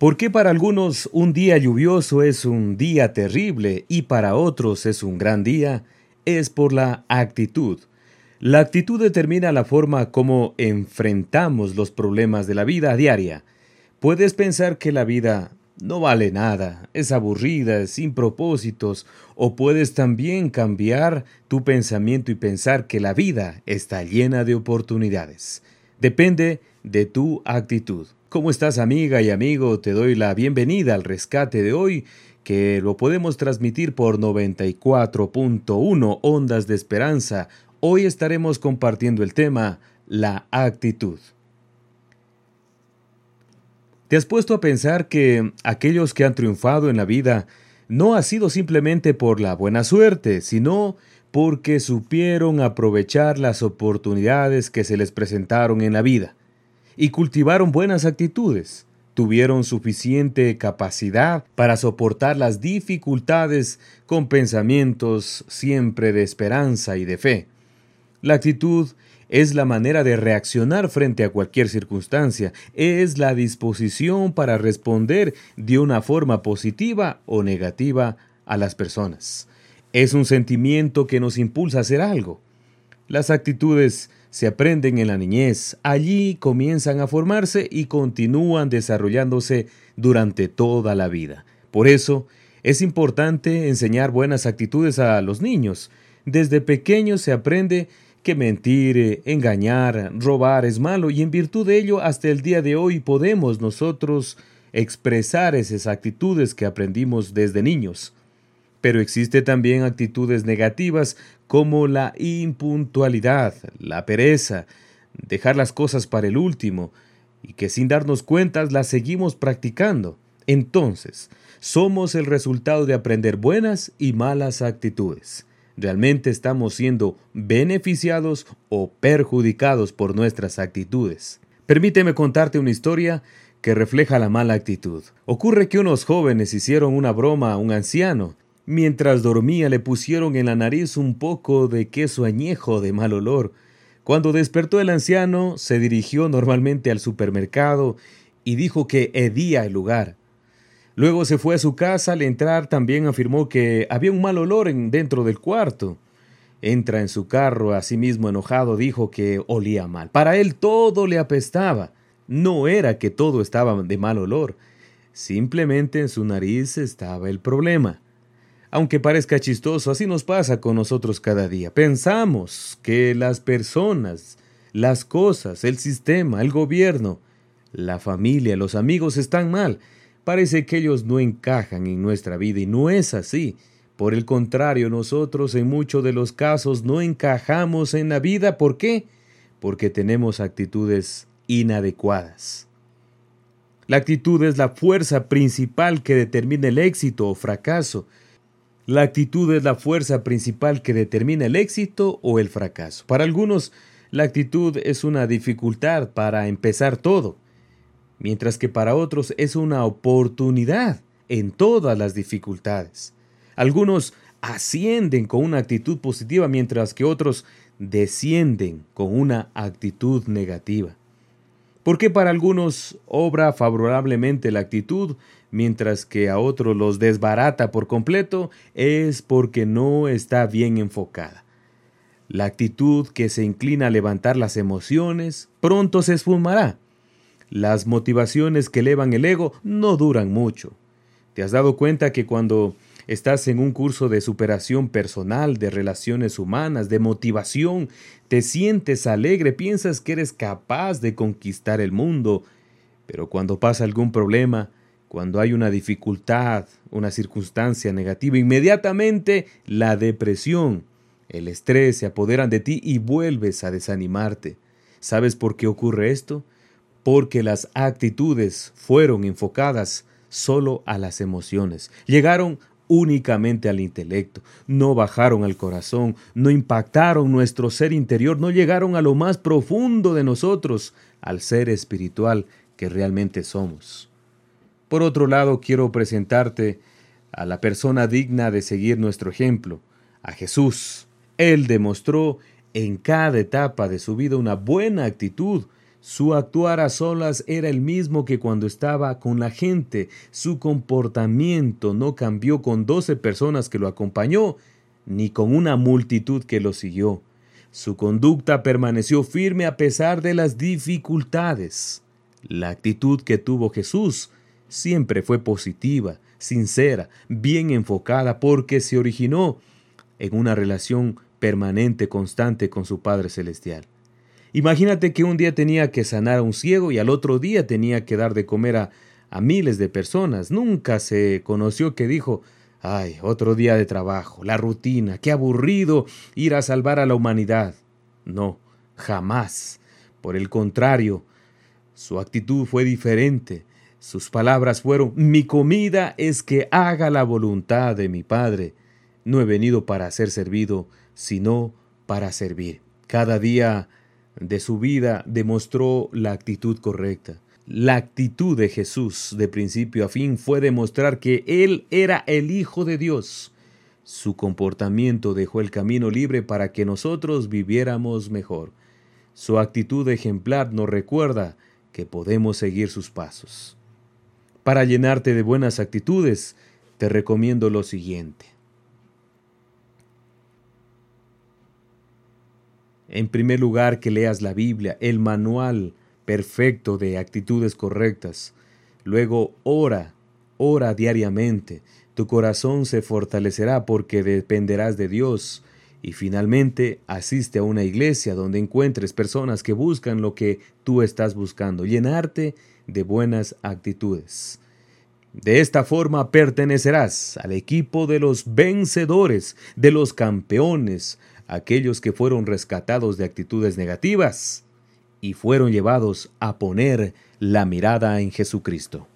¿Por qué para algunos un día lluvioso es un día terrible y para otros es un gran día? Es por la actitud. La actitud determina la forma como enfrentamos los problemas de la vida diaria. Puedes pensar que la vida no vale nada, es aburrida, sin propósitos, o puedes también cambiar tu pensamiento y pensar que la vida está llena de oportunidades. Depende de tu actitud. ¿Cómo estás amiga y amigo? Te doy la bienvenida al rescate de hoy, que lo podemos transmitir por 94.1 Ondas de Esperanza. Hoy estaremos compartiendo el tema La actitud. ¿Te has puesto a pensar que aquellos que han triunfado en la vida no ha sido simplemente por la buena suerte, sino porque supieron aprovechar las oportunidades que se les presentaron en la vida? Y cultivaron buenas actitudes. Tuvieron suficiente capacidad para soportar las dificultades con pensamientos siempre de esperanza y de fe. La actitud es la manera de reaccionar frente a cualquier circunstancia, es la disposición para responder de una forma positiva o negativa a las personas. Es un sentimiento que nos impulsa a hacer algo. Las actitudes se aprenden en la niñez, allí comienzan a formarse y continúan desarrollándose durante toda la vida. Por eso, es importante enseñar buenas actitudes a los niños. Desde pequeños se aprende que mentir, engañar, robar es malo y en virtud de ello hasta el día de hoy podemos nosotros expresar esas actitudes que aprendimos desde niños. Pero existe también actitudes negativas como la impuntualidad, la pereza, dejar las cosas para el último, y que sin darnos cuentas las seguimos practicando. Entonces, somos el resultado de aprender buenas y malas actitudes. ¿Realmente estamos siendo beneficiados o perjudicados por nuestras actitudes? Permíteme contarte una historia que refleja la mala actitud. Ocurre que unos jóvenes hicieron una broma a un anciano Mientras dormía le pusieron en la nariz un poco de queso añejo de mal olor. Cuando despertó el anciano, se dirigió normalmente al supermercado y dijo que hedía el lugar. Luego se fue a su casa, al entrar también afirmó que había un mal olor en, dentro del cuarto. Entra en su carro, asimismo enojado, dijo que olía mal. Para él todo le apestaba. No era que todo estaba de mal olor, simplemente en su nariz estaba el problema. Aunque parezca chistoso, así nos pasa con nosotros cada día. Pensamos que las personas, las cosas, el sistema, el gobierno, la familia, los amigos están mal. Parece que ellos no encajan en nuestra vida y no es así. Por el contrario, nosotros en muchos de los casos no encajamos en la vida. ¿Por qué? Porque tenemos actitudes inadecuadas. La actitud es la fuerza principal que determina el éxito o fracaso. La actitud es la fuerza principal que determina el éxito o el fracaso. Para algunos, la actitud es una dificultad para empezar todo, mientras que para otros es una oportunidad en todas las dificultades. Algunos ascienden con una actitud positiva, mientras que otros descienden con una actitud negativa. ¿Por qué para algunos obra favorablemente la actitud, mientras que a otros los desbarata por completo? Es porque no está bien enfocada. La actitud que se inclina a levantar las emociones pronto se esfumará. Las motivaciones que elevan el ego no duran mucho. ¿Te has dado cuenta que cuando estás en un curso de superación personal, de relaciones humanas, de motivación, te sientes alegre, piensas que eres capaz de conquistar el mundo, pero cuando pasa algún problema, cuando hay una dificultad, una circunstancia negativa, inmediatamente la depresión, el estrés se apoderan de ti y vuelves a desanimarte. ¿Sabes por qué ocurre esto? Porque las actitudes fueron enfocadas solo a las emociones. Llegaron únicamente al intelecto, no bajaron al corazón, no impactaron nuestro ser interior, no llegaron a lo más profundo de nosotros, al ser espiritual que realmente somos. Por otro lado, quiero presentarte a la persona digna de seguir nuestro ejemplo, a Jesús. Él demostró en cada etapa de su vida una buena actitud, Su actuar a solas era el mismo que cuando estaba con la gente. Su comportamiento no cambió con doce personas que lo acompañó, ni con una multitud que lo siguió. Su conducta permaneció firme a pesar de las dificultades. La actitud que tuvo Jesús siempre fue positiva, sincera, bien enfocada, porque se originó en una relación permanente, constante con su Padre Celestial. Imagínate que un día tenía que sanar a un ciego y al otro día tenía que dar de comer a, a miles de personas. Nunca se conoció que dijo, ay, otro día de trabajo, la rutina, qué aburrido ir a salvar a la humanidad. No, jamás. Por el contrario, su actitud fue diferente. Sus palabras fueron, mi comida es que haga la voluntad de mi Padre. No he venido para ser servido, sino para servir. Cada día de su vida demostró la actitud correcta. La actitud de Jesús de principio a fin fue demostrar que Él era el Hijo de Dios. Su comportamiento dejó el camino libre para que nosotros viviéramos mejor. Su actitud ejemplar nos recuerda que podemos seguir sus pasos. Para llenarte de buenas actitudes, te recomiendo lo siguiente. En primer lugar, que leas la Biblia, el manual perfecto de actitudes correctas. Luego, ora, ora diariamente. Tu corazón se fortalecerá porque dependerás de Dios. Y finalmente, asiste a una iglesia donde encuentres personas que buscan lo que tú estás buscando, llenarte de buenas actitudes. De esta forma pertenecerás al equipo de los vencedores, de los campeones, aquellos que fueron rescatados de actitudes negativas y fueron llevados a poner la mirada en Jesucristo.